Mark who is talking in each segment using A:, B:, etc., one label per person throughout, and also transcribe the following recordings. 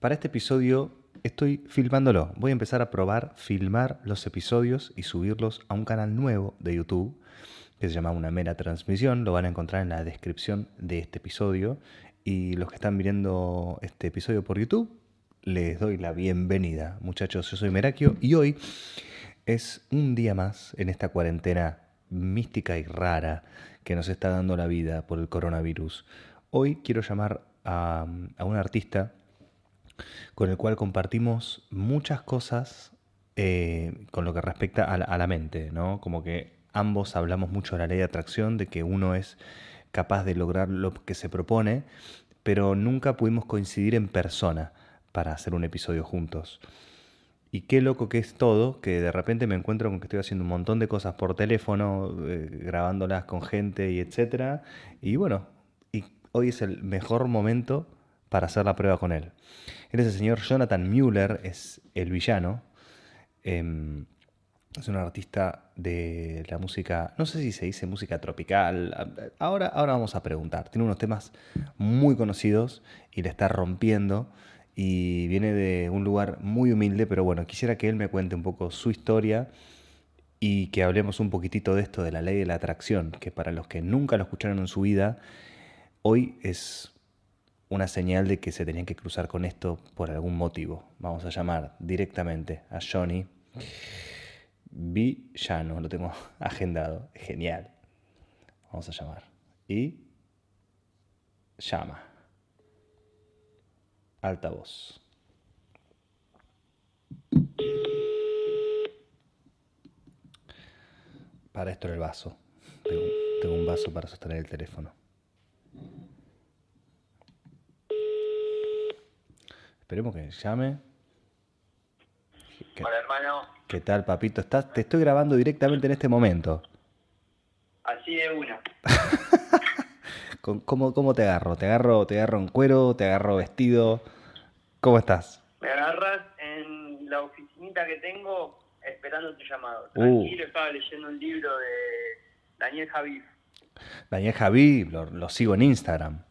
A: para este episodio estoy filmándolo. Voy a empezar a probar filmar los episodios y subirlos a un canal nuevo de YouTube que se llama Una Mera Transmisión. Lo van a encontrar en la descripción de este episodio. Y los que están viendo este episodio por YouTube, les doy la bienvenida. Muchachos, yo soy Merakio y hoy es un día más en esta cuarentena mística y rara que nos está dando la vida por el coronavirus. Hoy quiero llamar a, a un artista con el cual compartimos muchas cosas eh, con lo que respecta a la, mente, ¿no? Como que ambos hablamos mucho de la ley de atracción, de que uno es capaz de lograr lo que se propone, pero nunca pudimos coincidir en persona para hacer un episodio juntos. Y qué loco que es todo, que de repente me encuentro con que estoy haciendo un montón de cosas por teléfono, eh, grabándolas con gente y etcétera. Y bueno, hoy es el mejor momento para hacer la prueba con él. Él es el señor Jonathan Mueller, es el villano. Em, es un artista de la música, no sé si se dice música tropical, ahora, ahora vamos a preguntar. Tiene unos temas muy conocidos y le está rompiendo y viene de un lugar muy humilde, pero bueno, quisiera que él me cuente un poco su historia y que hablemos un poquitito de esto de la ley de la atracción, que para los que nunca lo escucharon en su vida, hoy es una señal de que se tenían que cruzar con esto por algún motivo. Vamos a llamar directamente a Johnny Villano, lo tengo agendado, genial. Vamos a llamar. Y llama. Altavoz. Para esto el vaso. tengo un vaso para sostener el teléfono. Esperemos que llame.
B: Hola, hermano.
A: ¿Qué tal, papito? ¿Estás? Te estoy grabando directamente en este momento.
B: Así de una.
A: ¿Cómo, ¿Cómo te agarro? ¿Te agarro, ¿Te agarro en cuero? ¿Te agarro vestido? ¿Cómo estás?
B: Me agarras en la oficinita que tengo esperando tu llamado. Uh. Tranquilo, estaba leyendo un libro de Daniel Javid.
A: Daniel Javid, lo sigo en Instagram.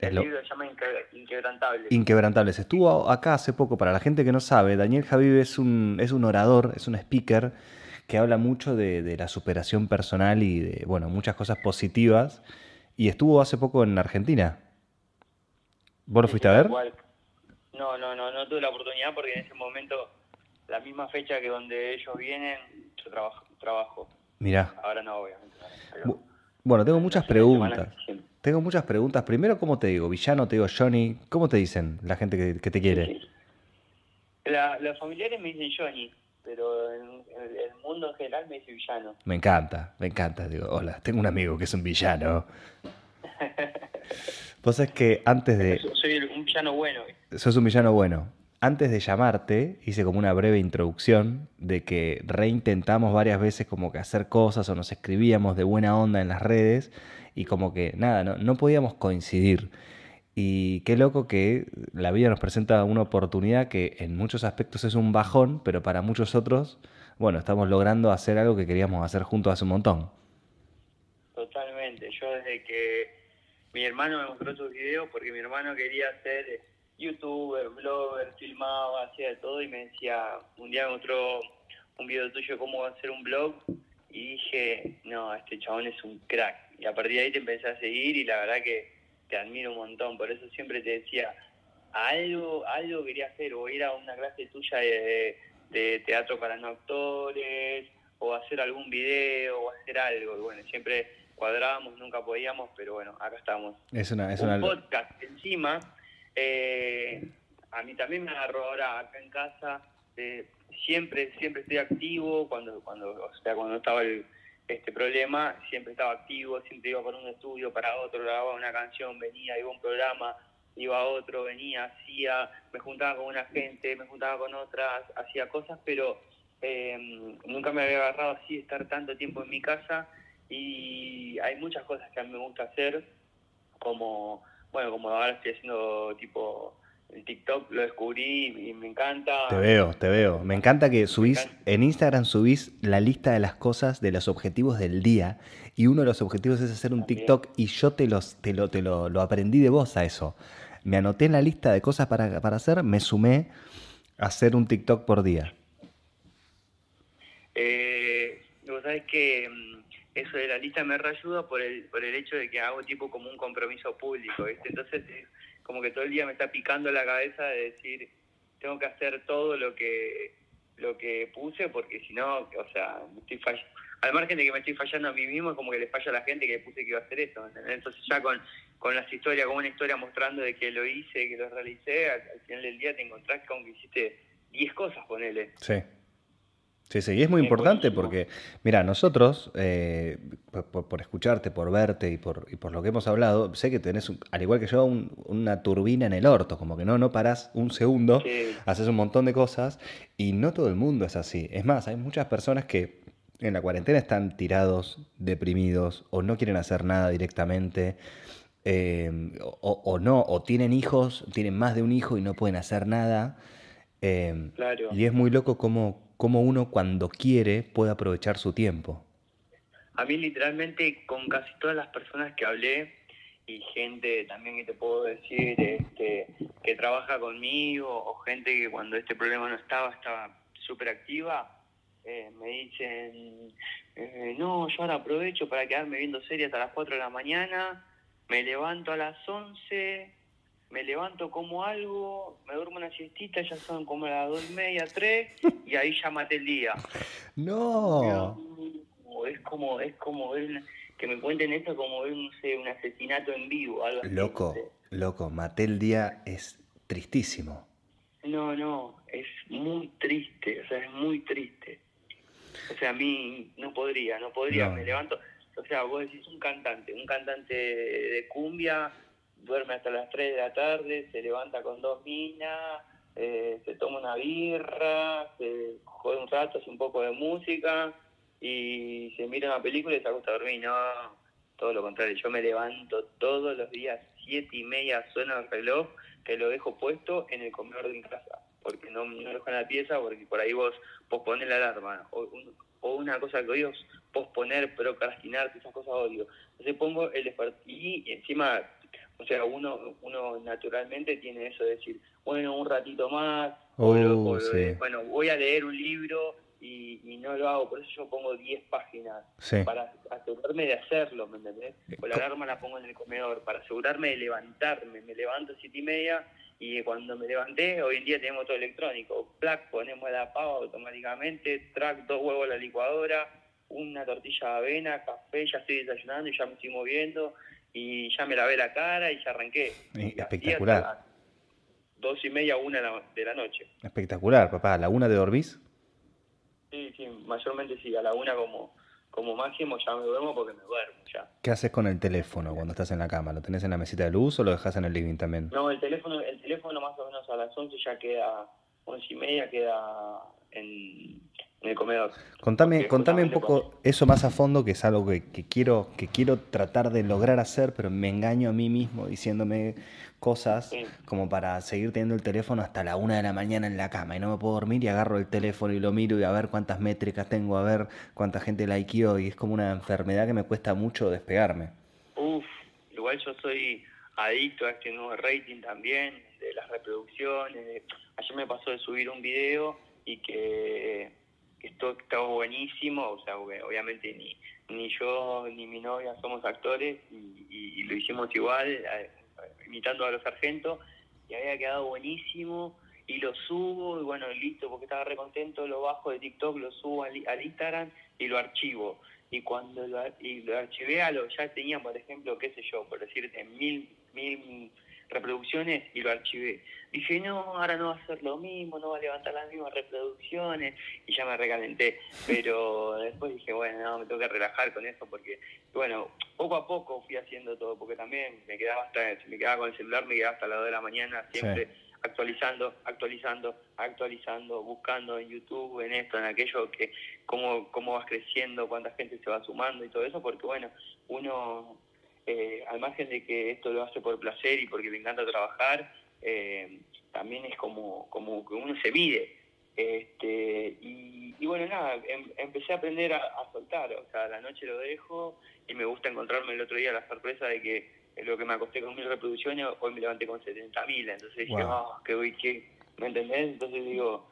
B: El libro se llama Inquebrantables.
A: Inquebrantables. Estuvo acá hace poco, para la gente que no sabe, Daniel Javib es un, es un orador, es un speaker que habla mucho de, la superación personal y de, bueno, muchas cosas positivas. Y estuvo hace poco en Argentina. ¿Vos lo fuiste a ver?
B: No, no, no, no tuve la oportunidad porque en ese momento, la misma fecha que donde ellos vienen, yo trabajo. trabajo.
A: Mirá.
B: Ahora no, obviamente.
A: bueno, tengo muchas preguntas. Tengo muchas preguntas. Primero, ¿cómo te digo? Villano, te digo Johnny. ¿Cómo te dicen la gente que, te quiere?
B: los familiares me dicen Johnny, pero en, el mundo en general me dice villano.
A: Me encanta, me encanta. Digo, hola, tengo un amigo que es un villano. Vos es que antes de...
B: Soy un villano bueno.
A: Sos un villano bueno. Antes de llamarte, hice como una breve introducción de que reintentamos varias veces como que hacer cosas o nos escribíamos de buena onda en las redes y como que nada, no, no podíamos coincidir. Y qué loco que la vida nos presenta una oportunidad que en muchos aspectos es un bajón, pero para muchos otros, bueno, estamos logrando hacer algo que queríamos hacer juntos hace un montón.
B: Totalmente. Yo desde que mi hermano me mostró sus videos, porque mi hermano quería ser youtuber, blogger, filmaba, hacía de todo y me decía, un día me mostró un video tuyo cómo hacer un blog y dije, no, este chabón es un crack y a partir de ahí te empecé a seguir y la verdad que te admiro un montón, por eso siempre te decía, algo, algo quería hacer, o ir a una clase tuya de, teatro para no actores, o hacer algún video, o hacer algo, y bueno, siempre cuadrábamos, nunca podíamos, pero bueno, acá estamos.
A: Es una, es
B: un podcast encima, eh, a mí también me agarró ahora acá en casa, eh, siempre, siempre estoy activo, cuando, cuando, o sea, cuando estaba el este problema, siempre estaba activo, siempre iba para un estudio, para otro, grababa una canción, venía, iba a un programa, iba a otro, venía, hacía, me juntaba con una gente, me juntaba con otras, hacía cosas, pero em, nunca me había agarrado así estar tanto tiempo en mi casa y hay muchas cosas que a mí me gusta hacer, como, bueno, como ahora estoy haciendo tipo el TikTok lo descubrí y me encanta.
A: Te veo, te veo. Me encanta que subís, en Instagram subís la lista de las cosas, de los objetivos del día. Y uno de los objetivos es hacer un TikTok y yo te, los, te, lo, te lo, lo aprendí de vos a eso. Me anoté en la lista de cosas para, para hacer, me sumé a hacer un TikTok por día.
B: Eh, vos sabés que mm, eso de la lista me reayuda por el, por el hecho de que hago tipo como un compromiso público, ¿viste? Entonces como que todo el día me está picando la cabeza de decir, tengo que hacer todo lo que lo que puse porque si no, o sea, estoy fallando. Al margen de que me estoy fallando a mí mismo, es como que le falla a la gente que puse que iba a hacer eso. Entonces ya con, con las historias, como una historia mostrando de que lo hice, que lo realicé, al, final del día te encontrás con que hiciste 10 cosas, ponele.
A: Sí. Sí, sí, y es muy importante porque, mira, nosotros, eh, por, escucharte, por verte y por, y por lo que hemos hablado, sé que tenés, al igual que yo, una turbina en el orto, como que no, no parás un segundo, haces un montón de cosas y no todo el mundo es así. Es más, hay muchas personas que en la cuarentena están tirados, deprimidos o no quieren hacer nada directamente. Eh, o, no, o tienen hijos, tienen más de un hijo y no pueden hacer nada. Eh, y es muy loco cómo, cómo uno cuando quiere puede aprovechar su tiempo.
B: A mí literalmente con casi todas las personas que hablé y gente también que te puedo decir este, que trabaja conmigo o gente que cuando este problema no estaba estaba súper activa, eh, me dicen, eh, no, yo ahora aprovecho para quedarme viendo series hasta las 4 de la mañana, me levanto a las 11, me levanto como algo, me duermo una siestita, ya son como las dos y media, tres, y ahí ya maté el día.
A: No.
B: Es como, es como ver, que me cuenten esto como ver, no sé, un asesinato en vivo. Algo
A: loco, loco, maté el día es tristísimo.
B: No, no, es muy triste, o sea, es muy triste. O sea, a mí no podría, no podría, me levanto, o sea, vos decís un cantante, un cantante de cumbia, duerme hasta las 3 de la tarde, se levanta con dos minas, eh, se toma una birra, se jode un rato, hace un poco de música y se mira una película y se acuesta a dormir. No, todo lo contrario, yo me levanto todos los días, siete y media suena el reloj, que lo dejo puesto en el comedor de mi casa, porque no, no lo dejo en la pieza, porque por ahí vos pospones la alarma. O, o una cosa que odio posponer, procrastinar, esas cosas odio. Entonces pongo el y encima o sea, uno, uno naturalmente tiene eso de decir, bueno, un ratito más, o,
A: oh,
B: bueno, voy a leer un libro y, no lo hago, por eso yo pongo 10 páginas, para asegurarme de hacerlo, ¿me entendés? O la alarma la pongo en el comedor, para asegurarme de levantarme, me levanto a 7 y media y cuando me levanté, hoy en día tenemos todo electrónico, plac, ponemos la pava automáticamente, track, dos huevos a la licuadora, una tortilla de avena, café, ya estoy desayunando y ya me estoy moviendo, y ya me lavé la cara y ya arranqué.
A: Espectacular.
B: Dos y media, una de la noche.
A: Espectacular, papá. ¿A la una de dormís?
B: Sí, sí, mayormente sí. A la una como, como máximo ya me duermo porque me duermo ya.
A: ¿Qué haces con el teléfono cuando estás en la cama? ¿Lo tenés en la mesita de luz o lo dejas en el living también?
B: No, el teléfono, el teléfono más o menos a las once ya queda, once y media queda en, en el comedor.
A: Contame, contame un poco eso más a fondo, que es algo que, quiero, que quiero tratar de lograr hacer, pero me engaño a mí mismo diciéndome cosas como para seguir teniendo el teléfono hasta la una de la mañana en la cama y no me puedo dormir y agarro el teléfono y lo miro y a ver cuántas métricas tengo, a ver cuánta gente likeó y es como una enfermedad que me cuesta mucho despegarme.
B: Uf, igual yo soy adicto a este nuevo rating también, de las reproducciones. Ayer me pasó de subir un video y que esto estaba buenísimo, o sea, obviamente ni, ni yo ni mi novia somos actores y, lo hicimos igual, imitando a los sargentos, y había quedado buenísimo y lo subo y bueno, listo, porque estaba recontento, lo bajo de TikTok, lo subo al, Instagram y lo archivo. Y cuando lo, y lo archivé a lo, ya tenía, por ejemplo, qué sé yo, por decirte, mil, mil reproducciones y lo archivé. Dije, no, ahora no va a ser lo mismo, no va a levantar las mismas reproducciones y ya me recalenté. Pero después dije, bueno, no, me tengo que relajar con eso porque, bueno, poco a poco fui haciendo todo, porque también me quedaba hasta, me quedaba con el celular, me quedaba hasta las 2 de la mañana siempre. actualizando, actualizando, actualizando, buscando en YouTube, en esto, en aquello, que cómo, cómo vas creciendo, cuánta gente se va sumando y todo eso, porque bueno, uno eh, al margen de que esto lo hace por placer y porque le encanta trabajar, eh, también es como, como que uno se mide. Este, y, bueno, nada, em, empecé a aprender a, soltar, o sea, la noche lo dejo y me gusta encontrarme el otro día la sorpresa de que lo que me acosté con mil reproducciones, hoy me levanté con 70 mil, entonces dije, oh, qué voy, qué, ¿me entendés? Entonces digo,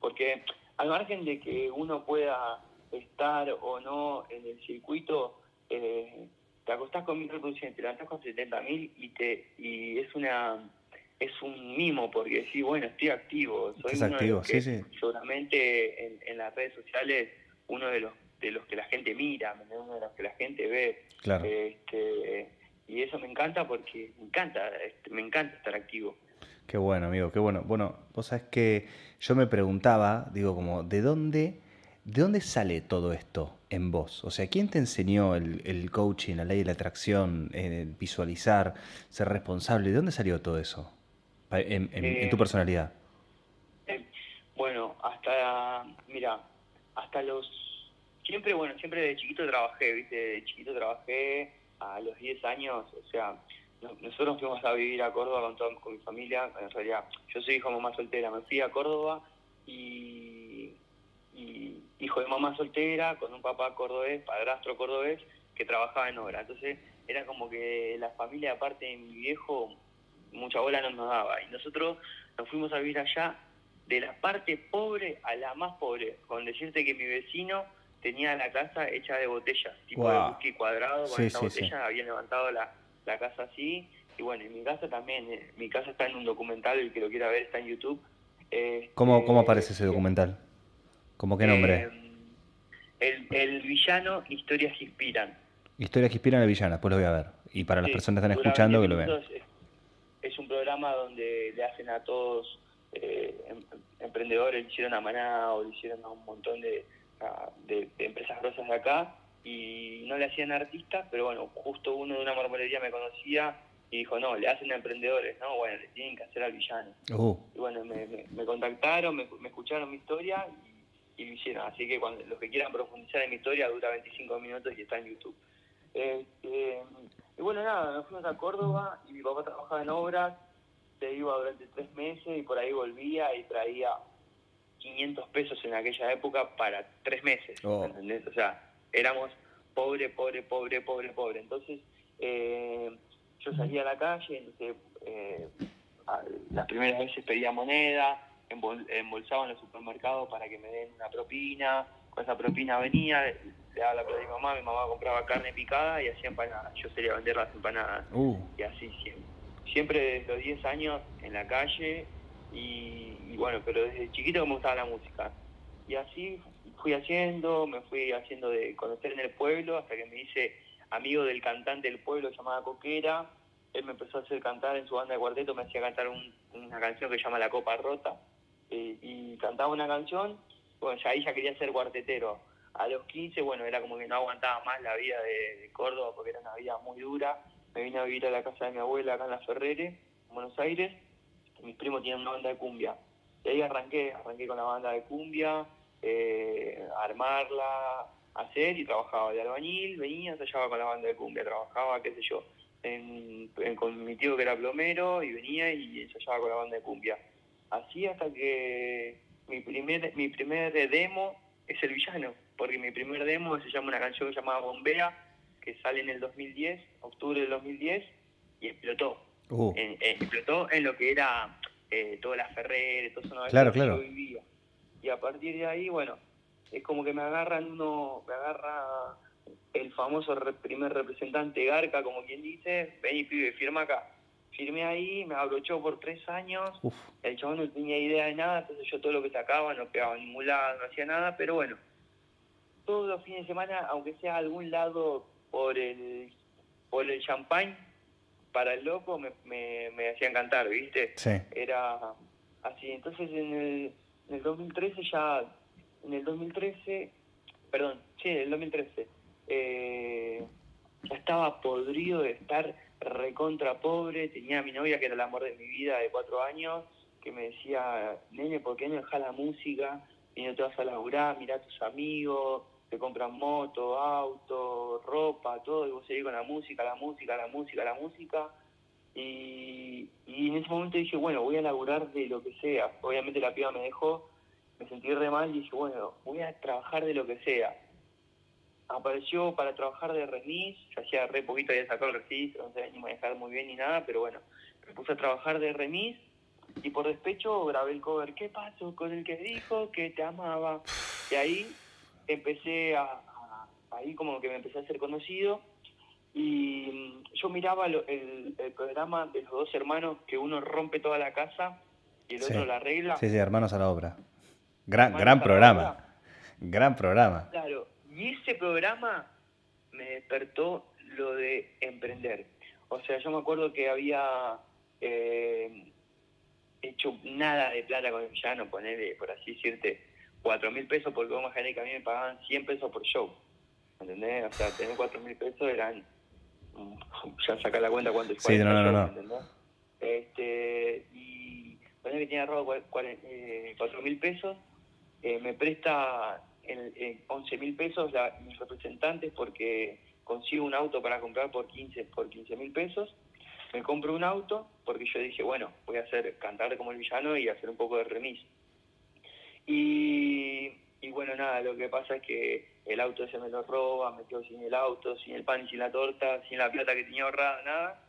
B: porque al margen de que uno pueda estar o no en el circuito, eh, te acostás con mil reproducciones, te levantás con 70 mil y, te, y es una es un mimo porque sí, bueno, estoy activo. Soy uno activo, sí, sí. Seguramente en, en, las redes sociales uno de los de los que la gente mira, uno de los que la gente ve.
A: Claro.
B: Este, y eso me encanta porque me encanta, este, me encanta estar activo.
A: Qué bueno, amigo, qué bueno. Bueno, vos sabés que yo me preguntaba, digo, como, ¿de dónde ¿De dónde sale todo esto en vos? O sea, ¿quién te enseñó el, coaching, la ley de la atracción, eh, visualizar, ser responsable? ¿De dónde salió todo eso en, tu eh, personalidad?
B: Eh, bueno, hasta, mira, hasta los... Siempre, bueno, siempre de chiquito trabajé, ¿viste? De chiquito trabajé a los 10 años, o sea, nosotros fuimos a vivir a Córdoba con, toda, con mi familia, en realidad yo soy hijo de mamá soltera, me fui a Córdoba y hijo de mamá soltera, con un papá cordobés, padrastro cordobés, que trabajaba en obra. Entonces era como que la familia, aparte de mi viejo, mucha bola no nos daba. Y nosotros nos fuimos a vivir allá de la parte pobre a la más pobre, con decirte que mi vecino tenía la casa hecha de botellas, tipo de whisky cuadrado, con esa botella había levantado la, la casa así. Y bueno, en mi casa también, eh, mi casa está en un documental, el que lo quiera ver está en YouTube.
A: ¿Cómo, ¿Cómo este, aparece ese documental? ¿Cómo qué nombre?
B: Eh, el, villano, historias que inspiran.
A: Historias que inspiran al villano, pues lo voy a ver. Y para las personas que están escuchando, que lo vean.
B: Es, un programa donde le hacen a todos eh, em, emprendedores, le hicieron a Maná o le hicieron a un montón de, de, empresas grosas de acá y no le hacían artistas, pero bueno, justo uno de una marmolería me conocía y dijo, no, le hacen a emprendedores, ¿no? Bueno, le tienen que hacer al villano.
A: Uh.
B: Y bueno, me, me, contactaron, me, me, escucharon mi historia y lo hicieron. Así que cuando los que quieran profundizar en mi historia dura 25 minutos y está en YouTube. Este, y bueno, nada, nos fuimos a Córdoba y mi papá trabajaba en obras, se iba durante tres meses y por ahí volvía y traía 500 pesos en aquella época para tres meses, oh. ¿entendés? O sea, éramos pobre, pobre, pobre, pobre, pobre. Entonces, eh, yo salía a la calle, entonces, eh, las primeras veces pedía moneda, embolsaba en los supermercados para que me den una propina, con esa propina venía, le daba la plata a mi mamá, mi mamá compraba carne picada y hacía empanadas, yo sería vender las empanadas.
A: Uh.
B: Y así siempre. Siempre desde los 10 años en la calle y, bueno, pero desde chiquito me gustaba la música. Y así fui haciendo, me fui haciendo de conocer en el pueblo hasta que me hice amigo del cantante del pueblo llamado Coquera. Él me empezó a hacer cantar en su banda de cuarteto, me hacía cantar una canción que se llama La Copa Rota eh, y cantaba una canción, bueno, ya ahí ya quería ser cuartetero. A los 15, bueno, era como que no aguantaba más la vida de, Córdoba porque era una vida muy dura. Me vine a vivir a la casa de mi abuela acá en La Ferrere, en Buenos Aires. Mis primos tienen una banda de cumbia. Y ahí arranqué, arranqué con la banda de cumbia, eh, armarla, hacer y trabajaba de albañil, venía, ensayaba con la banda de cumbia, trabajaba, qué sé yo, con mi tío que era plomero y venía y ensayaba con la banda de cumbia. Así hasta que mi primer, mi primer demo es El Villano, porque mi primer demo se llama una canción llamada Bombea, que sale en el 2010, octubre del 2010, y explotó.
A: Uh.
B: explotó en lo que era eh, todas las Ferreres, todo eso
A: claro, claro.
B: que yo vivía. Y a partir de ahí, bueno, es como que me agarran uno, me agarra el famoso primer representante Garca, como quien dice, ven y pibe, firma acá firmé ahí, me abrochó por tres años, el chabón no tenía idea de nada, entonces yo todo lo que sacaba no pegaba en ningún lado, no hacía nada, pero bueno, todos los fines de semana, aunque sea algún lado por el por el champagne, para el loco me, me, me hacían cantar, ¿viste?
A: Sí.
B: Era así. Entonces en el, en el 2013 ya, en el 2013, perdón, sí, en el 2013, eh, ya estaba podrido de estar recontra pobre, tenía a mi novia que era el amor de mi vida de cuatro años, que me decía, nene, ¿por qué no dejas la música y no te vas a laburar? Mirá a tus amigos, te compran moto, auto, ropa, todo, y vos seguís con la música, la música, la música, la música. Y, y en ese momento dije, bueno, voy a laburar de lo que sea. Obviamente la piba me dejó, me sentí re mal y dije, bueno, voy a trabajar de lo que sea. Apareció para trabajar de remis, yo hacía re poquito, había sacado el registro, no sé ni manejar muy bien ni nada, pero bueno, me puse a trabajar de remis y por despecho grabé el cover ¿Qué pasó con el que dijo que te amaba? Y ahí empecé a, a- ahí como que me empecé a ser conocido y mm, yo miraba lo- el, el programa de los dos hermanos que uno rompe toda la casa y el
A: Sí.
B: otro la arregla.
A: Sí, sí, Hermanos a la Obra. Gran,
B: Hermanos
A: gran programa.
B: Obra.
A: Gran programa.
B: Claro, y ese programa me despertó lo de emprender. O sea, yo me acuerdo que había eh, hecho nada de plata con el villano, ponerle, por así decirte, cuatro mil pesos, porque vos imaginás que a mí me pagaban 100 pesos por show. ¿Entendés? O sea, tener cuatro mil pesos eran. mm, Ya saca la cuenta cuánto es
A: Sí, no, no, no.
B: ¿entendés? Este, y poner que tenía robo eh, cuatro mil pesos, eh, me presta 11 mil pesos la, mis representantes porque consigo un auto para comprar por 15 por 15 mil pesos. Me compro un auto porque yo dije, bueno, voy a hacer cantar como el villano y hacer un poco de remis. Y, y bueno, nada, lo que pasa es que el auto ese me lo roba, me quedo sin el auto, sin el pan, sin la torta, sin la plata que tenía ahorrada, nada.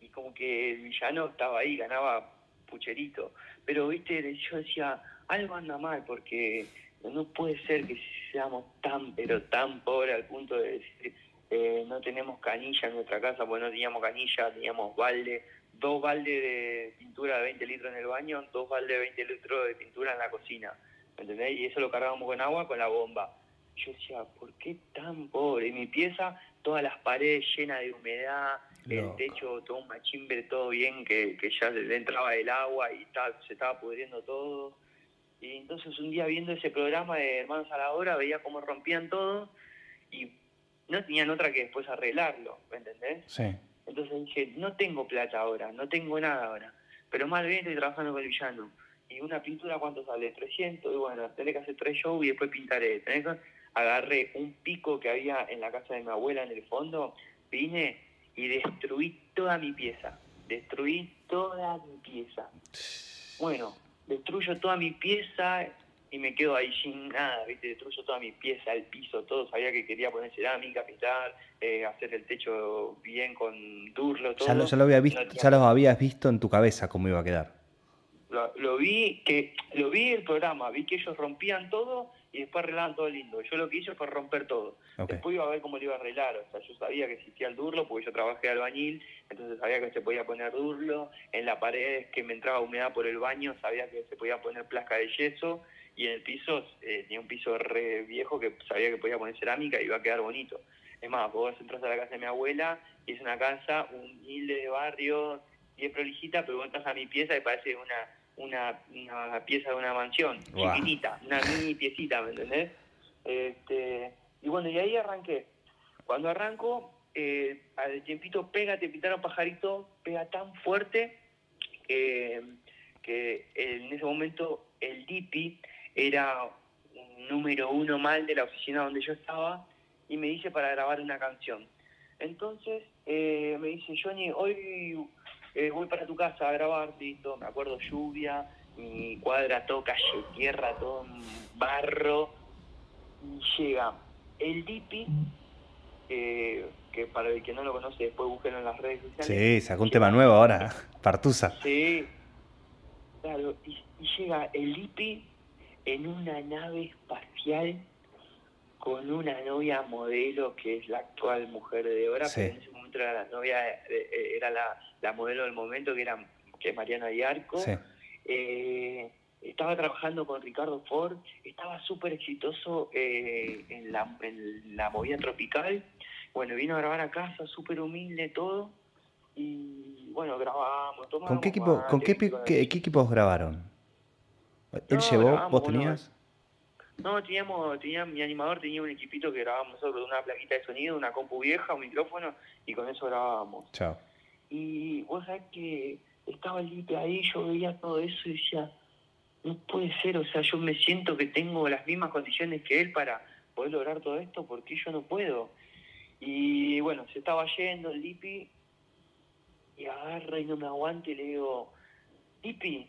B: Y como que el villano estaba ahí, ganaba pucherito. Pero, viste, yo decía, algo anda mal porque no puede ser que seamos tan, pero tan pobres al punto de decir, eh, no tenemos canilla en nuestra casa, porque no teníamos canilla, teníamos balde, dos baldes de pintura de 20 litros en el baño, dos baldes de 20 litros de pintura en la cocina, ¿me ¿entendés? Y eso lo cargábamos con agua, con la bomba. Yo decía, ¿por qué tan pobre? Y mi pieza, todas las paredes llenas de humedad, el techo todo un machimbre, todo bien, que, que ya le entraba el agua y ta- se estaba pudriendo todo. Y entonces un día viendo ese programa de Hermanos a la Hora, veía cómo rompían todo y no tenían otra que después arreglarlo, ¿me entendés?
A: Sí.
B: Entonces dije, no tengo plata ahora, no tengo nada ahora, pero más bien estoy trabajando con el villano. Y una pintura, ¿cuánto sale? 300, y bueno, tenés que hacer tres shows y después pintaré. Tenés que... Agarré un pico que había en la casa de mi abuela en el fondo, vine y destruí toda mi pieza. Destruí toda mi pieza. Bueno, destruyo toda mi pieza y me quedo ahí sin nada, ¿viste? Destruyo toda mi pieza, el piso, todo. Sabía que quería poner cerámica, pintar, eh, hacer el techo bien con durlo, todo.
A: Ya lo, ya lo había visto,
B: No
A: ya lo habías visto en tu cabeza cómo iba a quedar.
B: lo, lo vi que lo vi el programa, vi que ellos rompían todo y después arreglaban todo lindo. Yo lo que hice fue romper todo. Después iba a ver cómo lo iba a arreglar. O sea, yo sabía que existía el durlo porque yo trabajé de albañil, entonces sabía que se podía poner durlo. En la pared que me entraba humedad por el baño, sabía que se podía poner placa de yeso. Y en el piso, eh, tenía un piso re viejo que sabía que podía poner cerámica y iba a quedar bonito. Es más, vos entras a la casa de mi abuela y es una casa humilde de barrio, bien prolijita, pero vos entras a mi pieza y parece una, una, una pieza de una mansión, chiquitita, una mini piecita, ¿me entendés? Este, y bueno, y ahí arranqué. Cuando arranco, eh, al tiempito pega, te pintaron pajarito, pega tan fuerte que, en ese momento el DIPI era un número uno mal de la oficina donde yo estaba y me dice para grabar una canción. Entonces eh, me dice, Johnny, hoy eh, voy para tu casa a grabar, listo, me acuerdo lluvia, mi cuadra todo calle tierra, todo barro, y llega el Dipi, eh, que para el que no lo conoce después búsquenlo en las redes sociales.
A: Sí, sacó un tema nuevo ahora. Partusa.
B: Sí, claro, y, y llega el Dipi en una nave espacial con una novia modelo que es la actual mujer de Débora,
A: Sí.
B: pero en ese momento era la novia, era la, la modelo del momento que era que es Mariana Diarco.
A: Sí.
B: Eh, estaba trabajando con Ricardo Ford, estaba súper exitoso eh, en, la, en la movida tropical. Bueno, vino a grabar a casa, súper humilde todo. Y bueno, grabamos, tomamos.
A: ¿Con qué equipo, con qué, pi- qué equipos grabaron? ¿Él
B: No,
A: llevó?
B: grabamos,
A: ¿Vos tenías?
B: No, teníamos, tenía, mi animador tenía un equipito que grabábamos nosotros, una plaquita de sonido, una compu vieja, un micrófono, y con eso grabábamos.
A: Chao.
B: Y vos sabés que estaba el Lipe ahí, yo veía todo eso y decía, no puede ser, o sea, yo me siento que tengo las mismas condiciones que él para poder lograr todo esto, porque yo no puedo. Y bueno, se estaba yendo el Lipi y agarra y no me aguanta y le digo, Lipi,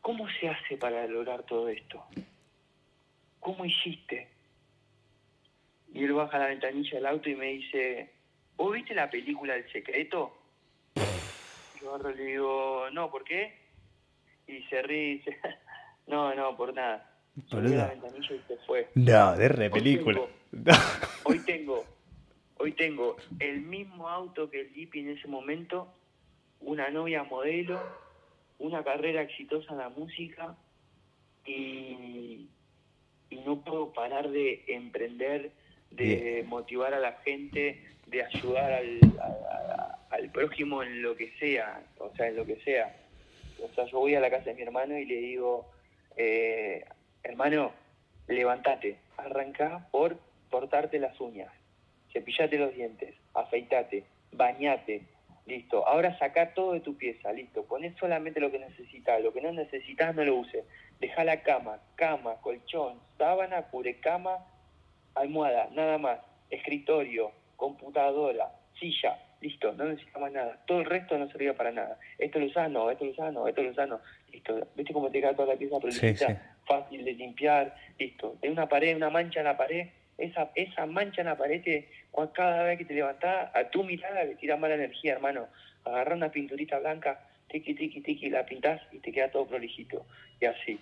B: ¿cómo se hace para lograr todo esto? ¿Cómo hiciste? Y él baja la ventanilla del auto y me dice, ¿vos viste la película El Secreto? Yo agarro y le digo, no, ¿por qué? Y se ríe y dice, no, no, por nada. La ventanilla y se fue.
A: No, de re
B: Hoy
A: película.
B: tengo- Hoy tengo, hoy tengo el mismo auto que el Lipi en ese momento, una novia modelo, una carrera exitosa en la música y, y no puedo parar de emprender, de motivar a la gente, de ayudar al, a- a- al prójimo en lo que sea, o sea, en lo que sea. O sea, yo voy a la casa de mi hermano y le digo, eh, hermano, levántate, arrancá por cortarte las uñas, cepillate los dientes, afeitate, bañate, listo. Ahora saca todo de tu pieza, listo. Poné solamente lo que necesitas, lo que no necesitas no lo uses. Deja la cama, cama, colchón, sábana, cubrecama, almohada, nada más. Escritorio, computadora, silla, listo, no necesitas más nada. Todo el resto no servía para nada. Esto lo usás, no, esto lo usás, no, esto lo usás, no. Listo. ¿Viste cómo te queda toda la pieza prolijita?
A: sí.
B: Fácil de limpiar, listo. De una pared, una mancha en la pared, esa, esa mancha en la pared, te- cada vez que te levantás, a tu mirada le tira mala energía, hermano. Agarrá una pinturita blanca, tiki, tiki, tiki, la pintás y te queda todo prolijito. Y así.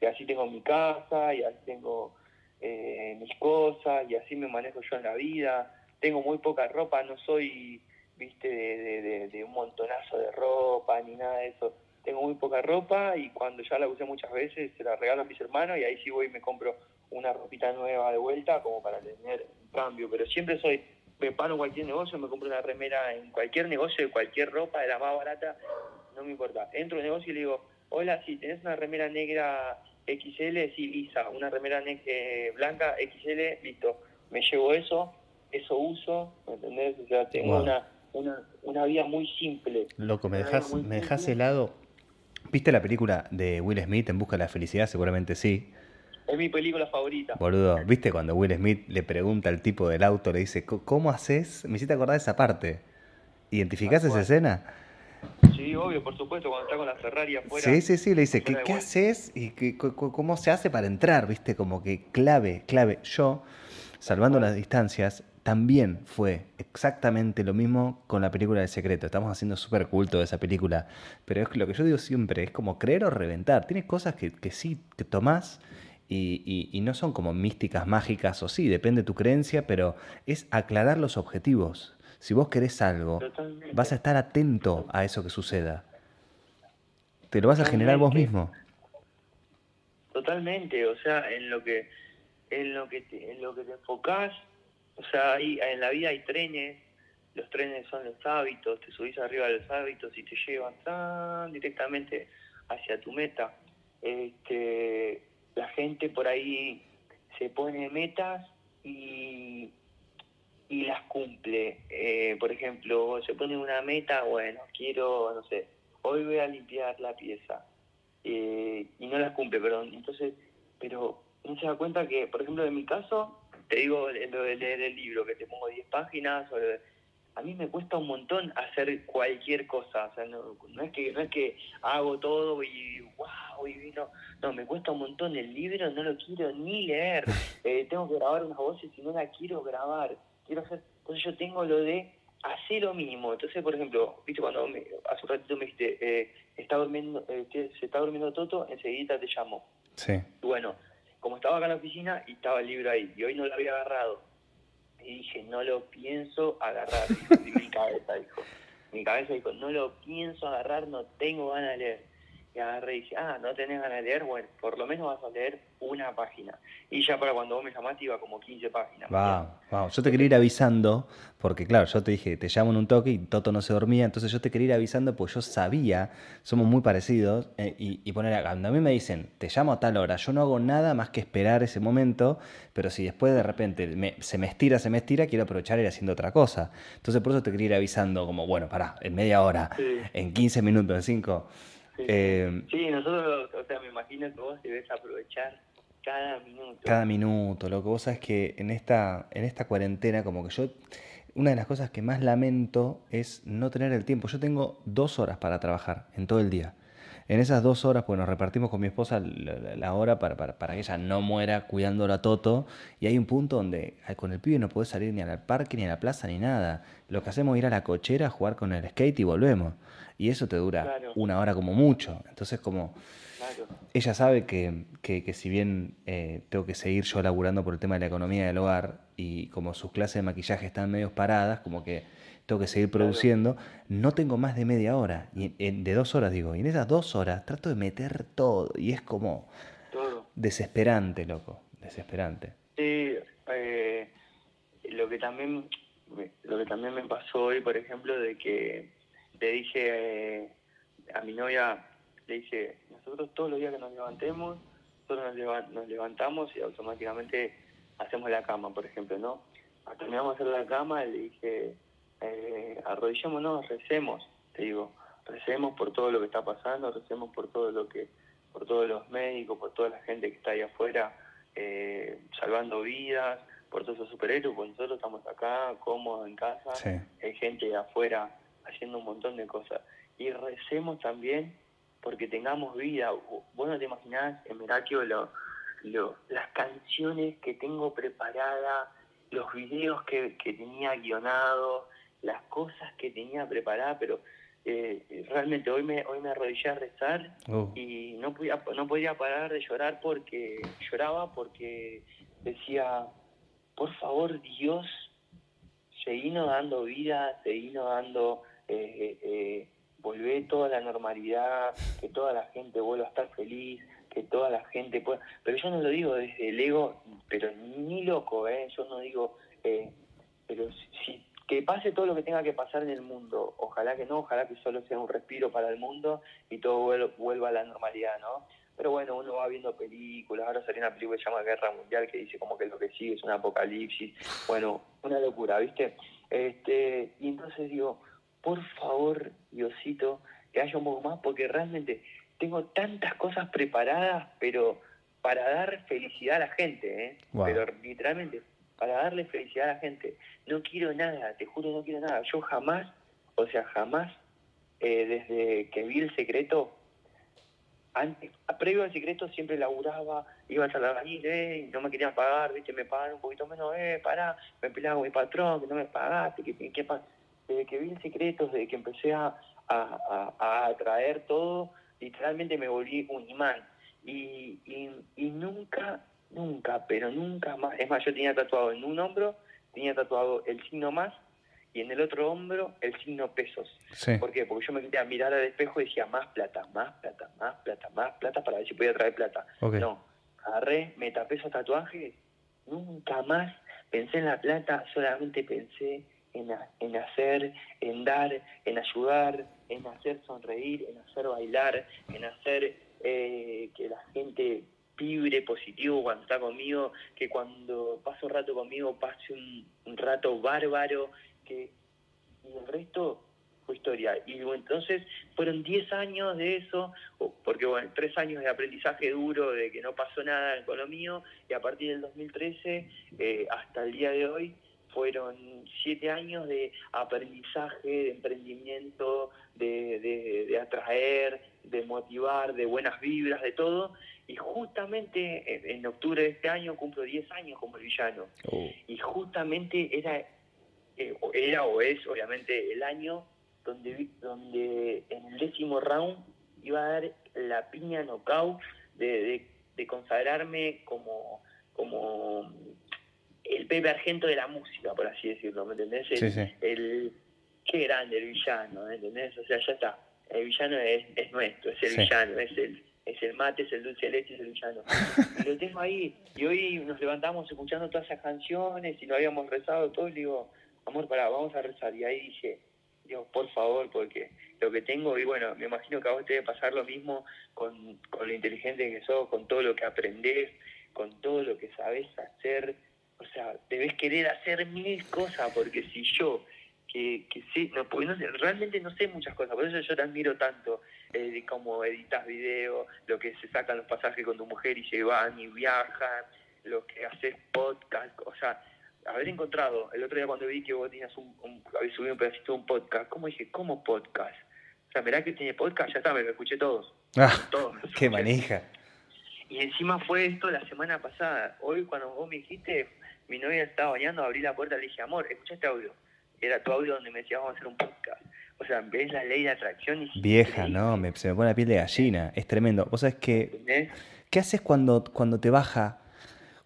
B: Y así tengo mi casa, y así tengo eh, mis cosas, y así me manejo yo en la vida. Tengo muy poca ropa, no soy, viste, de, de- de- de un montonazo de ropa ni nada de eso. Tengo muy poca ropa y cuando ya la usé muchas veces se la regalo a mis hermanos y ahí sí voy y me compro una ropita nueva de vuelta como para tener un cambio. Pero siempre soy, me paro en cualquier negocio, me compro una remera en cualquier negocio de cualquier ropa, de la más barata, no me importa. Entro al negocio y le digo, hola, si tenés una remera negra XL, sí, lisa, una remera eh, blanca XL, listo. Me llevo eso, eso uso, ¿me entendés? O sea, tengo
A: Wow.
B: una, una, una vida muy simple.
A: Loco, me dejas, me dejas helado. ¿Viste la película de Will Smith en busca de la felicidad? Seguramente sí.
B: Es mi película favorita.
A: Boludo, ¿viste cuando Will Smith le pregunta al tipo del auto, le dice, "¿Co- ¿cómo haces? Me hiciste acordar de esa parte. ¿Identificás esa escena?
B: Sí, obvio, por supuesto, cuando está con la Ferrari afuera.
A: Sí, sí, sí, le dice, ¿qué, haces? ¿Y qué- cómo se hace para entrar? ¿Viste? Como que clave, clave. Yo, salvando las distancias, también fue exactamente lo mismo con la película del secreto. Estamos haciendo súper culto de esa película. Pero es que lo que yo digo siempre, es como creer o reventar. Tienes cosas que, que sí te tomás y, y- y no son como místicas, mágicas, o sí, depende de tu creencia, pero es aclarar los objetivos. Si vos querés algo,
B: Totalmente.
A: vas a estar atento a eso que suceda. Te lo vas a generar vos mismo.
B: Totalmente, o sea, en lo que en lo que te, en lo que te enfocás, o sea, ahí en la vida hay trenes, los trenes son los hábitos, te subís arriba de los hábitos y te llevan tan directamente hacia tu meta. Este, la gente por ahí se pone metas y, y las cumple. Eh, por ejemplo, se pone una meta, bueno, quiero, no sé, hoy voy a limpiar la pieza eh, y no las cumple, perdón. Entonces, pero no se da cuenta que, por ejemplo, en mi caso, te digo lo de leer el libro, que te pongo 10 páginas, o a mí me cuesta un montón hacer cualquier cosa, o sea, no, no es que no es que hago todo y wow, y no, no, me cuesta un montón el libro, no lo quiero ni leer, Eh, tengo que grabar unas voces y no la quiero grabar, quiero hacer, entonces yo tengo lo de hacer lo mínimo, entonces por ejemplo, viste cuando me- hace un ratito me dijiste, eh, está durmiendo, eh, se está durmiendo Toto, enseguida te llamo.
A: Sí.
B: Bueno, como estaba acá en la oficina y estaba el libro ahí, y hoy no lo había agarrado. Y dije, no lo pienso agarrar. Y mi cabeza dijo, mi cabeza dijo, no lo pienso agarrar, no tengo ganas de leer. Y agarré y dije, ah, no tenés ganas de leer, bueno, por lo menos vas a leer una página. Y ya para cuando vos me llamaste iba como 15 páginas.
A: Wow, wow. Yo te quería ir avisando, porque claro, yo te dije, te llamo en un toque y Toto no se dormía, entonces yo te quería ir avisando porque yo sabía, somos muy parecidos, eh, y, y, poner acá, cuando a mí me dicen, te llamo a tal hora, yo no hago nada más que esperar ese momento, pero si después de repente se me estira, se me estira, quiero aprovechar ir haciendo otra cosa. Entonces por eso te quería ir avisando, como, bueno, pará, en media hora, en 15 minutos, en 5.
B: Eh, sí. nosotros, o sea, me imagino que vos debes aprovechar cada minuto.
A: Cada minuto, lo que vos sabes que en esta, en esta cuarentena, como que yo, una de las cosas que más lamento es no tener el tiempo. Yo tengo dos horas para trabajar en todo el día. En esas dos horas, pues nos repartimos con mi esposa la, hora para, para, que ella no muera cuidando a Toto. Y hay un punto donde con el pibe no puedes salir ni al parque, ni a la plaza, ni nada. Lo que hacemos es ir a la cochera, jugar con el skate y volvemos. Y eso te dura una hora como mucho. Entonces, como ella sabe que, que, si bien eh, tengo que seguir yo laburando por el tema de la economía del hogar y como sus clases de maquillaje están medio paradas, como que tengo que seguir produciendo, no tengo más de media hora, y de dos horas digo, y en esas dos horas trato de meter todo, y es como desesperante, loco, desesperante.
B: Sí, eh, lo que también lo que también me pasó hoy, por ejemplo, de que le dije eh, a mi novia, le dije, nosotros todos los días que nos levantemos, nosotros nos, levantamos y automáticamente hacemos la cama, por ejemplo, ¿no? Terminamos de hacer la cama le dije, eh, arrodillémonos, recemos, te digo, recemos por todo lo que está pasando, recemos por todo lo que, por todos los médicos, por toda la gente que está ahí afuera eh, salvando vidas, por todos esos superhéroes, porque nosotros estamos acá cómodos en casa, hay gente de afuera haciendo un montón de cosas. Y recemos también porque tengamos vida. Vos no te imaginás, en Merakio, lo, lo, las canciones que tengo preparadas, los videos que, que tenía guionados, las cosas que tenía preparadas, pero eh, realmente hoy me hoy me arrodillé a rezar oh. y no podía no podía parar de llorar porque lloraba porque decía por favor Dios seguimos dando vida seguimos dando eh, eh, volver toda la normalidad que toda la gente vuelva a estar feliz que toda la gente pueda pero yo no lo digo desde el ego pero ni loco eh yo no digo eh, pero si que pase todo lo que tenga que pasar en el mundo. Ojalá que no, ojalá que solo sea un respiro para el mundo y todo vuelva a la normalidad, ¿no? Pero bueno, uno va viendo películas, ahora salió una película que se llama Guerra Mundial que dice como que lo que sigue es un apocalipsis. Bueno, una locura, ¿viste? Este, y entonces digo, por favor, Diosito, que haya un poco más, porque realmente tengo tantas cosas preparadas, pero para dar felicidad a la gente, ¿eh? Pero literalmente para darle felicidad a la gente. No quiero nada, te juro, no quiero nada. Yo jamás, o sea, jamás, eh, desde que vi el secreto, antes, previo al secreto siempre laburaba, iba a la eh, no me querían pagar, viste, me pagaban un poquito menos, eh, pará, me peleaba con mi patrón, que no me pagaste, que, qué pasa. Desde que vi el secreto, desde que empecé a, a, a, atraer todo, literalmente me volví un imán. Y, y, y nunca Nunca, pero nunca más. Es más, yo tenía tatuado en un hombro, tenía tatuado el signo más y en el otro hombro el signo pesos. ¿Por qué? Porque yo me quería mirar al espejo y decía más plata, más plata, más plata, más plata para ver si podía traer plata. No, agarré, me tapé esos tatuajes, nunca más pensé en la plata, solamente pensé en, en hacer, en dar, en ayudar, en hacer sonreír, en hacer bailar, en hacer eh, que la gente vibre positivo cuando está conmigo, que cuando paso un rato conmigo pase un, rato bárbaro, que y el resto fue historia. Y entonces fueron 10 años de eso, porque bueno, 3 años de aprendizaje duro, de que no pasó nada con lo mío, y a partir del 2013 eh, hasta el día de hoy fueron 7 años de aprendizaje, de emprendimiento, de, de, de atraer, de motivar, de buenas vibras, de todo, y justamente en octubre de este año cumplo 10 años como el villano. Oh. Y justamente era, eh, era o es obviamente el año donde, donde en el décimo round iba a dar la piña knockout de, de, consagrarme como, como el Pepe Argento de la música, por así decirlo, ¿me entendés? El, el qué grande el villano, ¿me entendés? O sea, ya está el villano es, es nuestro, es el villano, es el, es el mate, es el dulce de leche, es el villano. Y lo tengo ahí. Y hoy nos levantamos escuchando todas esas canciones y lo habíamos rezado todo. Y le digo, amor, pará, vamos a rezar. Y ahí dije, Dios, por favor, porque lo que tengo, y bueno, me imagino que a vos te debe pasar lo mismo con, con lo inteligente que sos, con todo lo que aprendés, con todo lo que sabés hacer. O sea, debes querer hacer mil cosas, porque si yo que, que sí, no, porque no sé, realmente no sé muchas cosas, por eso yo te admiro tanto, eh, cómo editas video, lo que se sacan los pasajes con tu mujer y se van y viajan, lo que haces podcast, o sea, haber encontrado, el otro día cuando vi que vos tenías un, habías subido un pedacito de un podcast, ¿cómo dije? ¿Cómo podcast? O sea, mirá que tiene podcast, ya está, me lo escuché todos.
A: Ah, todos qué manija.
B: Y encima fue esto la semana pasada. Hoy cuando vos me dijiste, mi novia estaba bañando, abrí la puerta y le dije, amor, escucha este audio era tu audio donde me decías vamos a hacer un podcast. O sea, ves la ley de atracción y...
A: Vieja, no, me, se me pone la piel de gallina, es tremendo. Vos sabés que... ¿Qué haces cuando, cuando te baja,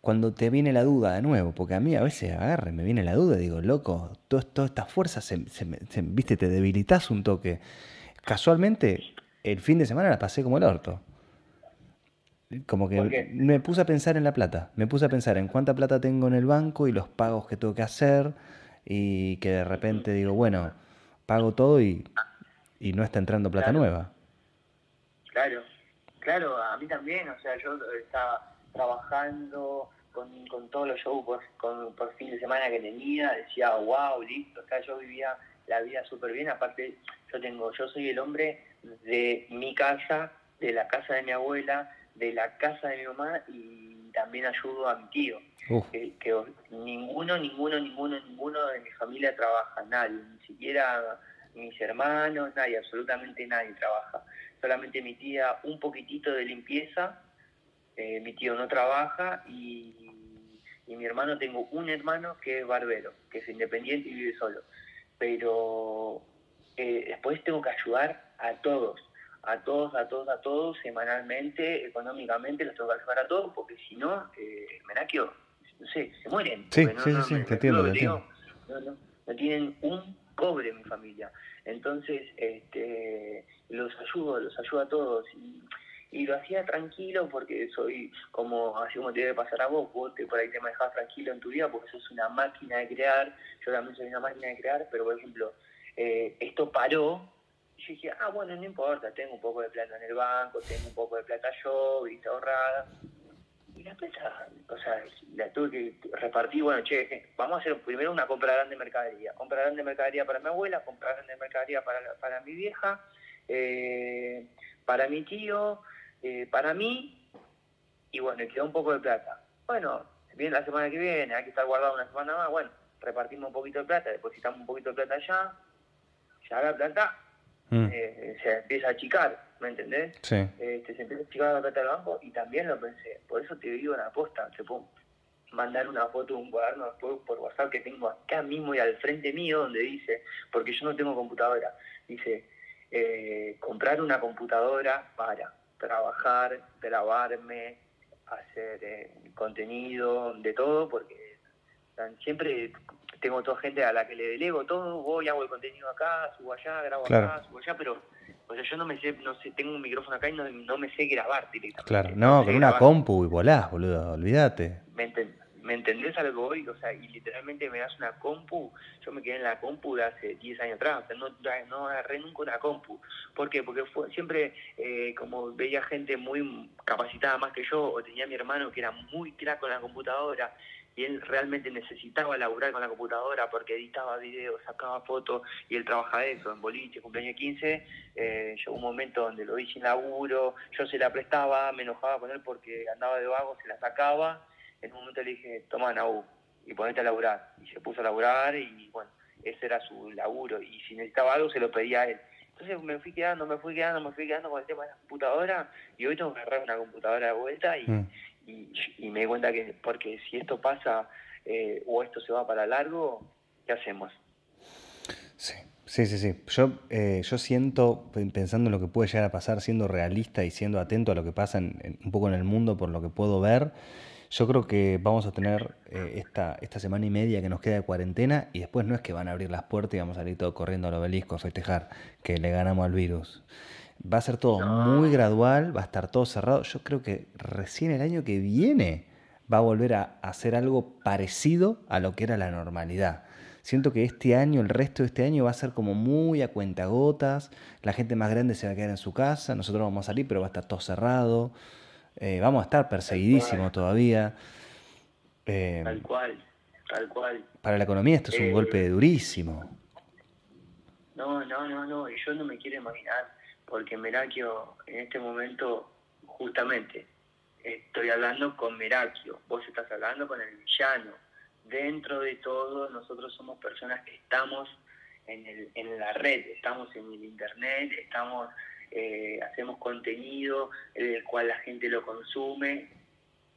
A: cuando te viene la duda de nuevo? Porque a mí a veces agarre, me viene la duda, digo, loco, todas estas fuerzas, se, se, viste, te debilitas un toque. Casualmente, el fin de semana la pasé como el orto. Como que me puse a pensar en la plata, me puse a pensar en cuánta plata tengo en el banco y los pagos que tengo que hacer y que de repente digo, bueno, pago todo y, y no está entrando plata nueva.
B: Claro, claro, a mí también, o sea, yo estaba trabajando con, con todos los shows por, con, por fin de semana que tenía, decía, wow, listo, o sea, yo vivía la vida súper bien, aparte yo tengo, yo soy el hombre de mi casa, de la casa de mi abuela, de la casa de mi mamá y también ayudo a mi tío. Que, ninguno, ninguno, ninguno, ninguno de mi familia trabaja, nadie, ni siquiera mis hermanos, nadie, absolutamente nadie trabaja. Solamente mi tía un poquitito de limpieza, eh, mi tío no trabaja y, mi hermano, tengo un hermano que es barbero, que es independiente y vive solo. Pero eh, después tengo que ayudar a todos, a todos, a todos, a todos, semanalmente, económicamente, los tengo que ayudar a todos, porque si no, eh, Menaquio no sé, se mueren.
A: Sí, sí, sí, te entiendo,
B: No, tienen un cobre mi familia. Entonces, este, los ayudo, los ayudo a todos. Y, y lo hacía tranquilo porque soy como así como te debe pasar a vos, vos te, por ahí te manejas tranquilo en tu vida porque sos una máquina de crear, yo también soy una máquina de crear, pero por ejemplo, eh, esto paró yo dije, ah, bueno, no importa, tengo un poco de plata en el banco, tengo un poco de plata yo, vista ahorrada, y la empresa, o sea, la tuve que repartir, bueno, che, vamos a hacer primero una compra grande de mercadería. Compra grande de mercadería para mi abuela, compra grande de mercadería para, para mi vieja, eh, para mi tío, eh, para mí, y bueno, quedó un poco de plata. Bueno, viene la semana que viene, hay que estar guardado una semana más, bueno, repartimos un poquito de plata, depositamos un poquito de plata allá, ya la plata mm. eh, se empieza a achicar ¿me entendés?
A: Sí.
B: Este, se empieza a chicar la plata del banco y también lo pensé. Por eso te digo una posta, te puedo mandar una foto de un cuaderno después por WhatsApp que tengo acá mismo y al frente mío donde dice, porque yo no tengo computadora, dice, eh, comprar una computadora para trabajar, grabarme, hacer eh, contenido, de todo, porque siempre tengo toda gente a la que le delego todo, voy, hago el contenido acá, subo allá, grabo acá, subo allá, pero o sea, yo no me sé, no sé, tengo un micrófono acá y no, no me sé grabar directamente.
A: Claro, no, con una compu y volás, boludo, olvídate.
B: ¿Me, ¿Me, entendés a lo que voy? O sea, y literalmente me das una compu, yo me quedé en la compu de hace 10 años atrás, o sea, no, no agarré nunca una compu. ¿Por qué? Porque fue, siempre, eh, como veía gente muy capacitada más que yo, o tenía mi hermano que era muy crack con la computadora, y él realmente necesitaba laburar con la computadora porque editaba videos, sacaba fotos y él trabajaba eso, en boliche, cumpleaños 15, eh, llegó un momento donde lo vi sin laburo, yo se la prestaba, me enojaba con él porque andaba de vago, se la sacaba, en un momento le dije, toma Naú, y ponete a laburar, y se puso a laburar y bueno, ese era su laburo, y si necesitaba algo se lo pedía a él. Entonces me fui quedando, me fui quedando, me fui quedando con el tema de la computadora y hoy tengo que agarrar una computadora de vuelta y, mm y, me di cuenta que, porque si esto pasa eh, o esto se va para largo, ¿qué hacemos?
A: Sí, sí, sí, sí. Yo, eh, yo siento, pensando en lo que puede llegar a pasar, siendo realista y siendo atento a lo que pasa un poco en el mundo por lo que puedo ver, Yo creo que vamos a tener eh, esta, esta semana y media que nos queda de cuarentena y después no es que van a abrir las puertas y vamos a salir todo corriendo al obelisco a festejar que le ganamos al virus. Va a ser todo muy gradual, va a estar todo cerrado. Yo creo que recién el año que viene va a volver a hacer algo parecido a lo que era la normalidad. Siento que este año, el resto de este año va a ser como muy a cuentagotas. La gente más grande se va a quedar en su casa, nosotros vamos a salir, pero va a estar todo cerrado. Eh, vamos a estar perseguidísimos todavía.
B: Eh, tal cual, tal cual.
A: Para la economía esto es un eh, golpe durísimo.
B: No, no, no, no, y yo no me quiero imaginar, porque Merakio en este momento, justamente, estoy hablando con Merakio, vos estás hablando con el villano. Dentro de todo, nosotros somos personas que estamos en, el, en la red, estamos en el internet, estamos eh, hacemos contenido en el cual la gente lo consume,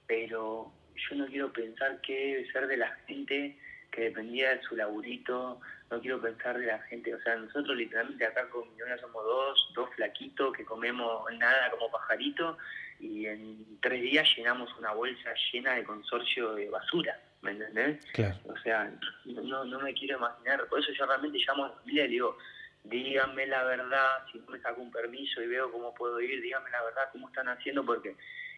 B: pero yo no quiero pensar qué debe ser de la gente que dependía de su laburito, no quiero pensar de la gente, o sea, nosotros literalmente acá con mi novia somos dos, dos flaquitos que comemos nada como pajarito y en tres días llenamos una bolsa llena de consorcio de basura, ¿me entendés? O sea, no, no me quiero imaginar, por eso yo realmente llamo a la familia y le digo, díganme la verdad, si no me saco un permiso y veo cómo puedo ir, díganme la verdad cómo están haciendo, porque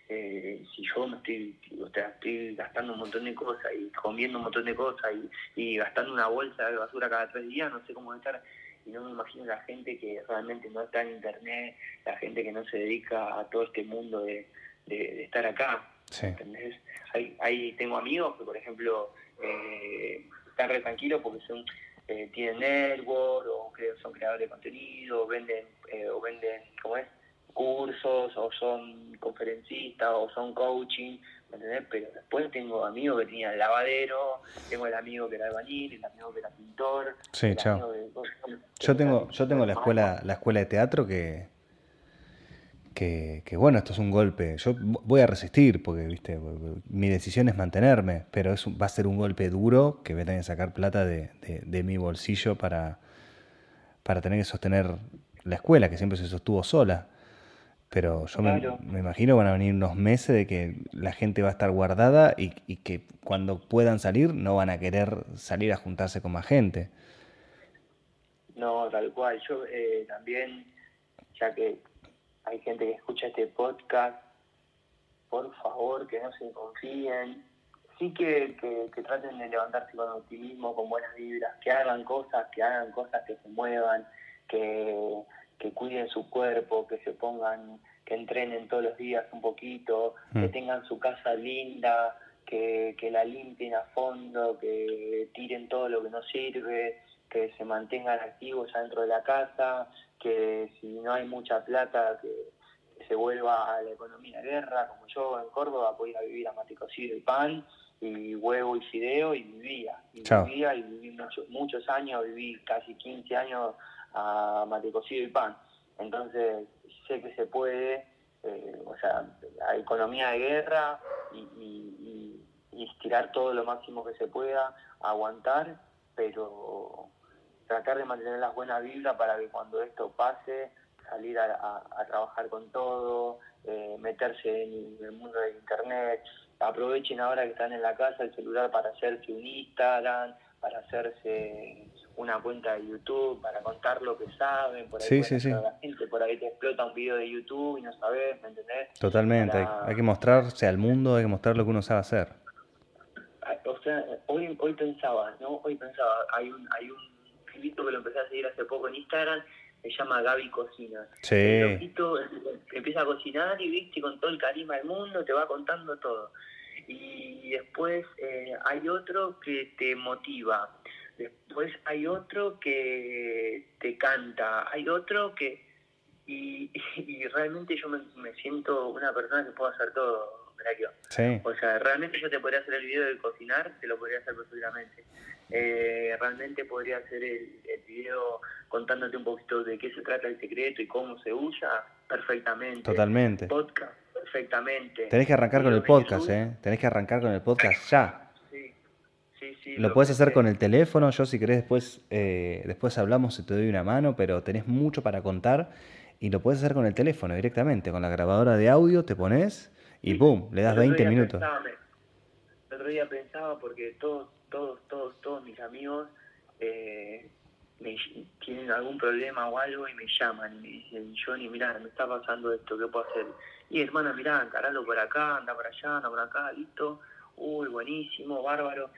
B: eh, si yo me estoy, o sea, estoy gastando un montón de cosas y comiendo un montón de cosas y, gastando una bolsa de basura cada tres días, no sé cómo estar. Y no me imagino la gente que realmente no está en internet, la gente que no se dedica a todo este mundo de, estar acá. ¿Entendés? Ahí, tengo amigos que, por ejemplo, eh, están re tranquilos porque son eh, tienen network o son creadores de contenido, o venden, eh, o venden, ¿cómo es? Cursos, o son conferencistas, o son coaching, ¿me entendés? Pero después tengo amigos que tenían lavadero, tengo el amigo que era albañil, el amigo que era pintor.
A: Sí, chao. Yo tengo, yo tengo la escuela, la escuela de teatro que, que, bueno, esto es un golpe. Yo voy a resistir porque, viste, mi decisión es mantenerme, pero es, va a ser un golpe duro que voy a tener que sacar plata de, de, mi bolsillo para, para tener que sostener la escuela, que siempre se sostuvo sola. Pero yo me, me, imagino van a venir unos meses de que la gente va a estar guardada y, y, que cuando puedan salir no van a querer salir a juntarse con más gente.
B: No, tal cual. Yo eh, también, ya que hay gente que escucha este podcast, por favor, que no se confíen, sí que, que, traten de levantarse con optimismo, con buenas vibras, que hagan cosas, que hagan cosas que se muevan, que, que cuiden su cuerpo, que se pongan, que entrenen todos los días un poquito, que mm. tengan su casa linda, que, que la limpien a fondo, que tiren todo lo que no sirve, que se mantengan activos dentro de la casa, que si no hay mucha plata, que, se vuelva a la economía de guerra, como yo en Córdoba podía vivir a mate cocido y pan, y huevo y fideo, y vivía. Y vivía y viví muchos, muchos años, viví casi 15 años a mate cocido y pan. Entonces sé que se puede, eh, o sea, a economía de guerra y, y, y estirar todo lo máximo que se pueda, aguantar, pero tratar de mantener las buenas vibras para que cuando esto pase, salir a, trabajar con todo, eh, meterse en el mundo del internet, aprovechen ahora que están en la casa el celular para hacerse un Instagram, para hacerse una cuenta de YouTube, para contar lo que saben, por ahí
A: sí,
B: la gente, por ahí te explota un video de YouTube y no sabes, ¿me entendés?
A: Totalmente, hay, que mostrarse al mundo, hay que mostrar lo que uno sabe hacer.
B: O sea, hoy, hoy pensaba, ¿no? Hoy pensaba, hay un, hay un que lo empecé a seguir hace poco en Instagram, se llama Gaby Cocina.
A: Sí.
B: El loquito empieza a cocinar y viste con todo el carisma del mundo te va contando todo. Y después eh, hay otro que te motiva. Después hay otro que te canta. Hay otro que... Y, y realmente yo me, me, siento una persona que puedo hacer todo,
A: Sí.
B: O sea, realmente yo te podría hacer el video de cocinar, te lo podría hacer perfectamente. Eh, realmente podría hacer el, video contándote un poquito de qué se trata el secreto y cómo se usa perfectamente.
A: Totalmente.
B: Podcast, perfectamente.
A: Tenés que arrancar con el podcast, ¿eh? Tenés que arrancar con el podcast ya.
B: Sí, sí, sí.
A: Lo, puedes hacer con el teléfono, yo si querés después, eh, después hablamos y te doy una mano, pero tenés mucho para contar y lo puedes hacer con el teléfono directamente, con la grabadora de audio te pones y ¡pum! Le das 20 minutos
B: el otro día pensaba porque todos, todos, todos, todos mis amigos eh, me, tienen algún problema o algo y me llaman y me dicen, Johnny, mira, me está pasando esto, ¿qué puedo hacer? Y hermana, mirá, encaralo por acá, anda por allá, anda por acá, listo, uy, buenísimo, bárbaro.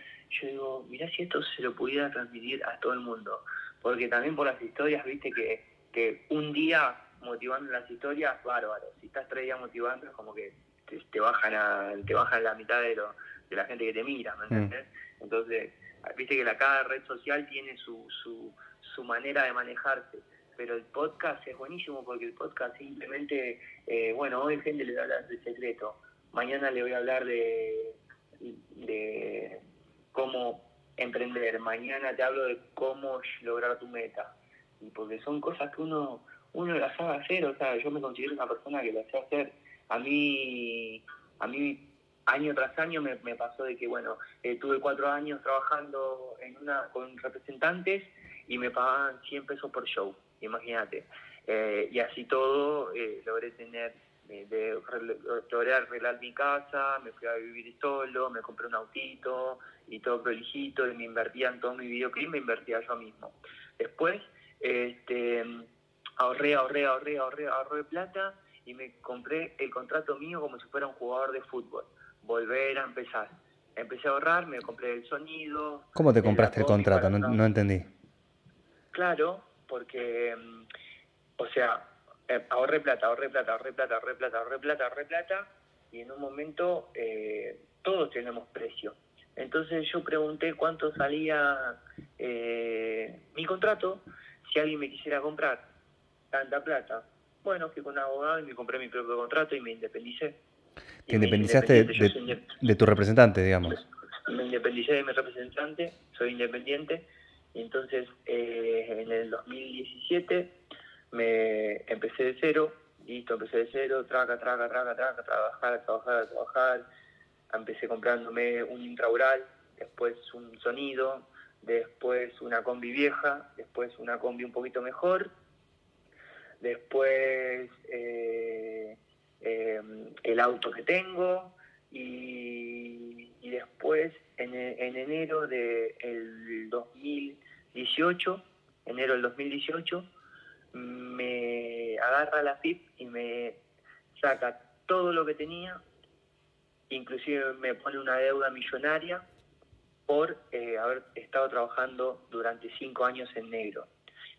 B: Yo digo, mirá si esto se lo pudiera transmitir a todo el mundo, porque también por las historias, viste que, que un día motivando las historias, bárbaro, si estás tres días motivando es como que te, bajan a, te bajan la mitad de, lo, de la gente que te mira, ¿me mm. entiendes? Entonces, viste que la, cada red social tiene su, su, su manera de manejarse pero el podcast es buenísimo porque el podcast simplemente, eh, bueno, hoy gente le voy a hablar de secreto, mañana le voy a hablar de, de cómo emprender, mañana te hablo de cómo lograr tu meta, y porque son cosas que uno, uno las sabe hacer, o sea, yo me considero una persona que las sabe hacer, a mí, a mí año tras año me, pasó de que, bueno, eh, tuve cuatro años trabajando en una con representantes y me pagaban 100 pesos por show, imagínate. Eh, y así todo eh, logré tener, de, logré arreglar mi casa, me fui a vivir solo, me compré un autito y todo prolijito y me invertía en todo mi videoclip, me invertía yo mismo. Después, este, ahorré, ahorré, ahorré, ahorré, ahorré plata y me compré el contrato mío como si fuera un jugador de fútbol. Volver a empezar. Empecé a ahorrar, me compré el sonido.
A: ¿Cómo te compraste el contrato? No, entendí.
B: Claro, porque, mm, o sea, eh, ahorré plata, ahorré plata, ahorré plata, ahorré plata, ahorré plata, ahorré plata, y en un momento eh, todos tenemos precio. Entonces yo pregunté cuánto salía eh, mi contrato, si alguien me quisiera comprar tanta plata. Bueno, fui con un abogado y me compré mi propio contrato y me independicé.
A: ¿Te independizaste de, tu representante, digamos?
B: Me independicé de mi representante, soy independiente. Y entonces, eh, en el 2017, me empecé de cero, listo, empecé de cero, traca, traca, traca, traca, trabajar, trabajar, trabajar. Empecé comprándome un intraural, después un sonido, después una combi vieja, después una combi un poquito mejor después eh, em, el auto que tengo y, después en, en, enero del 2018, enero del 2018, me agarra la FIP y me saca todo lo que tenía, inclusive me pone una deuda millonaria por eh, haber estado trabajando durante cinco años en negro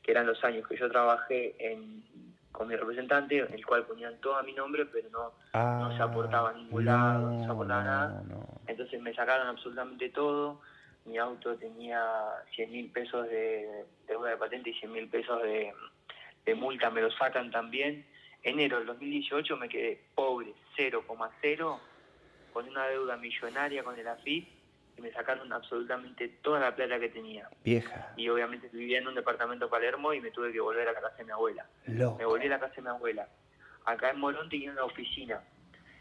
B: que eran los años que yo trabajé en, con mi representante, en el cual ponían todo a mi nombre, pero no, no se aportaba a ningún lado, no se aportaba nada. Entonces me sacaron absolutamente todo. Mi auto tenía 100 mil pesos de deuda de patente y 100 mil pesos de, de multa, me lo sacan también. Enero del 2018 me quedé pobre, 0,0, con una deuda millonaria con el AFIP y me sacaron absolutamente toda la plata que tenía.
A: Vieja.
B: Y obviamente vivía en un departamento Palermo y me tuve que volver a la casa de mi abuela. Me volví a la casa de mi abuela. Acá en Morón tenía una oficina.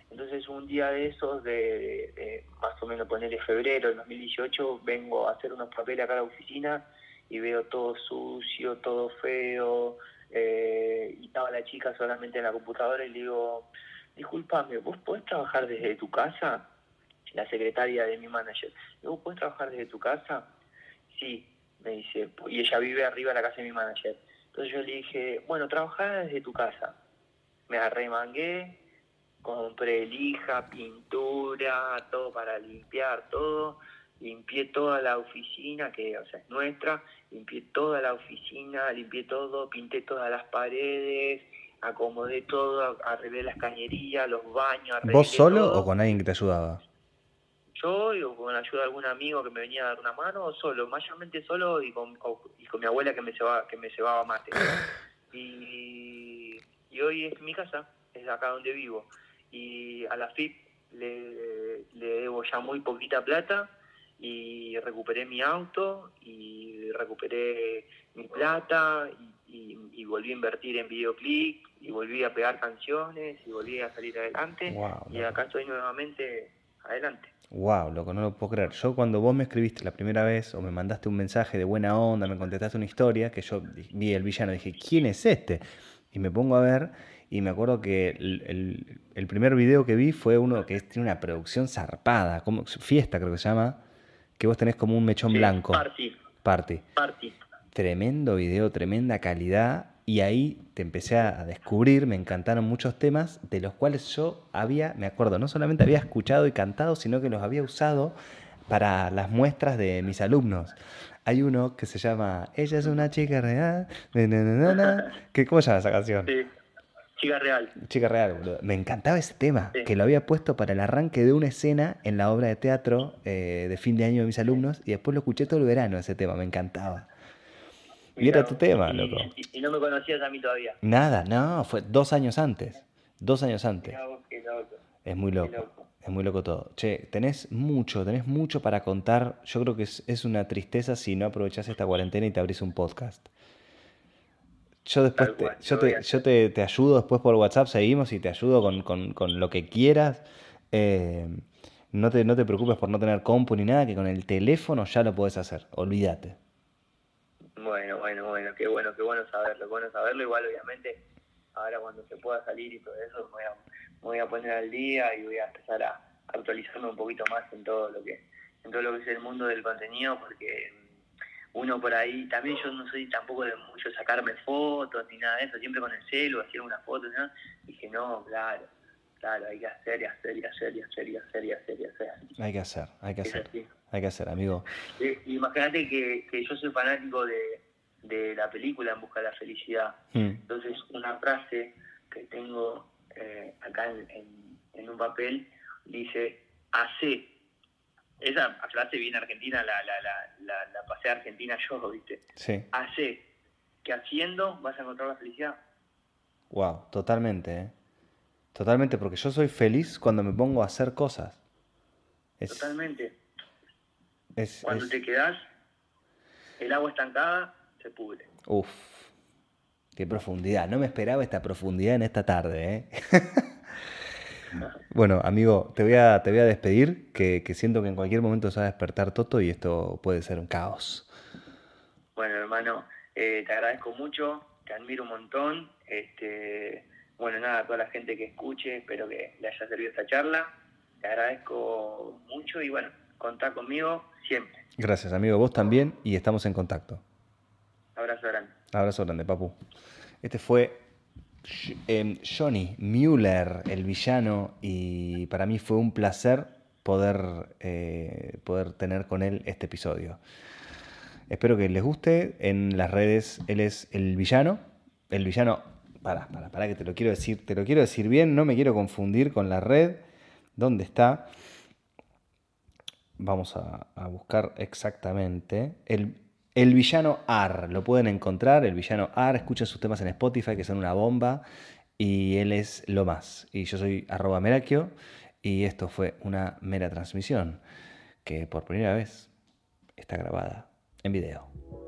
B: Entonces un día de esos, de, más o menos ponerle febrero del 2018, vengo a hacer unos papeles acá a la oficina y veo todo sucio, todo feo, eh, y estaba la chica solamente en la computadora y le digo, disculpame, ¿vos podés trabajar desde tu casa? la secretaria de mi manager, ¿vos puedes trabajar desde tu casa? Sí, me dice, y ella vive arriba de la casa de mi manager. Entonces yo le dije, bueno, trabajar desde tu casa. Me arremangué, compré lija, pintura, todo para limpiar, todo. Limpié toda la oficina, que o sea, es nuestra, limpié toda la oficina, limpié todo, pinté todas las paredes, acomodé todo, arreglé las cañerías, los baños.
A: ¿Vos solo o con alguien que te ayudaba?
B: yo o con la ayuda de algún amigo que me venía a dar una mano, o solo, mayormente solo y con, y con mi abuela que me llevaba, que me llevaba mate. Y, y hoy es mi casa, es acá donde vivo. Y a la FIP le, le debo ya muy poquita plata y recuperé mi auto y recuperé mi plata y, y, volví a invertir en videoclip y volví a pegar canciones y volví a salir adelante y acá estoy nuevamente adelante.
A: Wow, loco, no lo puedo creer. Yo cuando vos me escribiste la primera vez o me mandaste un mensaje de buena onda, me contestaste una historia, que yo vi el villano, dije, ¿quién es este? Y me pongo a ver y me acuerdo que el, el, primer video que vi fue uno que tiene una producción zarpada, como fiesta creo que se llama, que vos tenés como un mechón blanco.
B: Party.
A: Party.
B: Party.
A: Tremendo video, tremenda calidad. Y ahí te empecé a descubrir, me encantaron muchos temas de los cuales yo había, me acuerdo, no solamente había escuchado y cantado, sino que los había usado para las muestras de mis alumnos. Hay uno que se llama Ella es una chica real. que, ¿Cómo se llama esa canción?
B: Sí. Chica Real.
A: Chica Real, boludo. Me encantaba ese tema, que lo había puesto para el arranque de una escena en la obra de teatro eh, de fin de año de mis alumnos y después lo escuché todo el verano ese tema, me encantaba. Y era tu tema, loco.
B: Y, no me conocías a mí todavía.
A: Nada, no, fue dos años antes. Dos años antes. Es muy loco. Es muy loco todo. Che, tenés mucho, tenés mucho para contar. Yo creo que es, es una tristeza si no aprovechás esta cuarentena y te abrís un podcast. Yo después te, yo, te, yo te, te, ayudo después por WhatsApp, seguimos y te ayudo con, con, con lo que quieras. Eh, no, te, no te preocupes por no tener compu ni nada, que con el teléfono ya lo puedes hacer. Olvídate.
B: Bueno, bueno, bueno, qué bueno, qué bueno saberlo, qué bueno saberlo. Igual, obviamente, ahora cuando se pueda salir y todo eso, me voy a, me voy a poner al día y voy a empezar a actualizarme un poquito más en todo lo que en todo lo que es el mundo del contenido, porque uno por ahí, también yo no soy tampoco de mucho sacarme fotos ni nada de eso, siempre con el celu, hacer una foto, ¿no? dije, no, claro, claro, hay que hacer y hacer y hacer y hacer y hacer y hacer y hacer.
A: Hay que hacer, hay que hacer, hay que hacer, amigo.
B: imagínate que, que, yo soy fanático de, de la película En Busca de la Felicidad, hmm. entonces una frase que tengo eh, acá en, en un papel dice, hace esa frase viene Argentina, la, la, la, la, pasé a Argentina yo, ¿viste?
A: Sí.
B: Hace que haciendo vas a encontrar la felicidad.
A: Wow, totalmente, ¿eh? Totalmente, porque yo soy feliz cuando me pongo a hacer cosas.
B: Totalmente. cuando te quedas, el agua estancada se pudre.
A: Uf, qué profundidad. No me esperaba esta profundidad en esta tarde, ¿eh? Bueno, amigo, te voy a, te voy a despedir, que, siento que en cualquier momento se va a despertar Toto y esto puede ser un caos.
B: Bueno, hermano, eh, te agradezco mucho, te admiro un montón. Este, bueno, nada, a toda la gente que escuche, espero que le haya servido esta charla. Te agradezco mucho y bueno, contá conmigo siempre.
A: Gracias, amigo, vos también y estamos en contacto.
B: Abrazo grande.
A: Abrazo grande, papu. Este fue Em, Johnny Mueller, el villano, y para mí fue un placer poder, eh, poder tener con él este episodio. Espero que les guste. En las redes él es el villano. El villano. Para, para, para que te lo quiero decir. Te lo quiero decir bien. No me quiero confundir con la red. ¿Dónde está? Vamos a, a buscar exactamente. El, el villano Ar, lo pueden encontrar, el villano Ar, escucha sus temas en Spotify que son una bomba y él es lo más. Y yo soy arroba Merakio y esto fue una mera transmisión que por primera vez está grabada en video.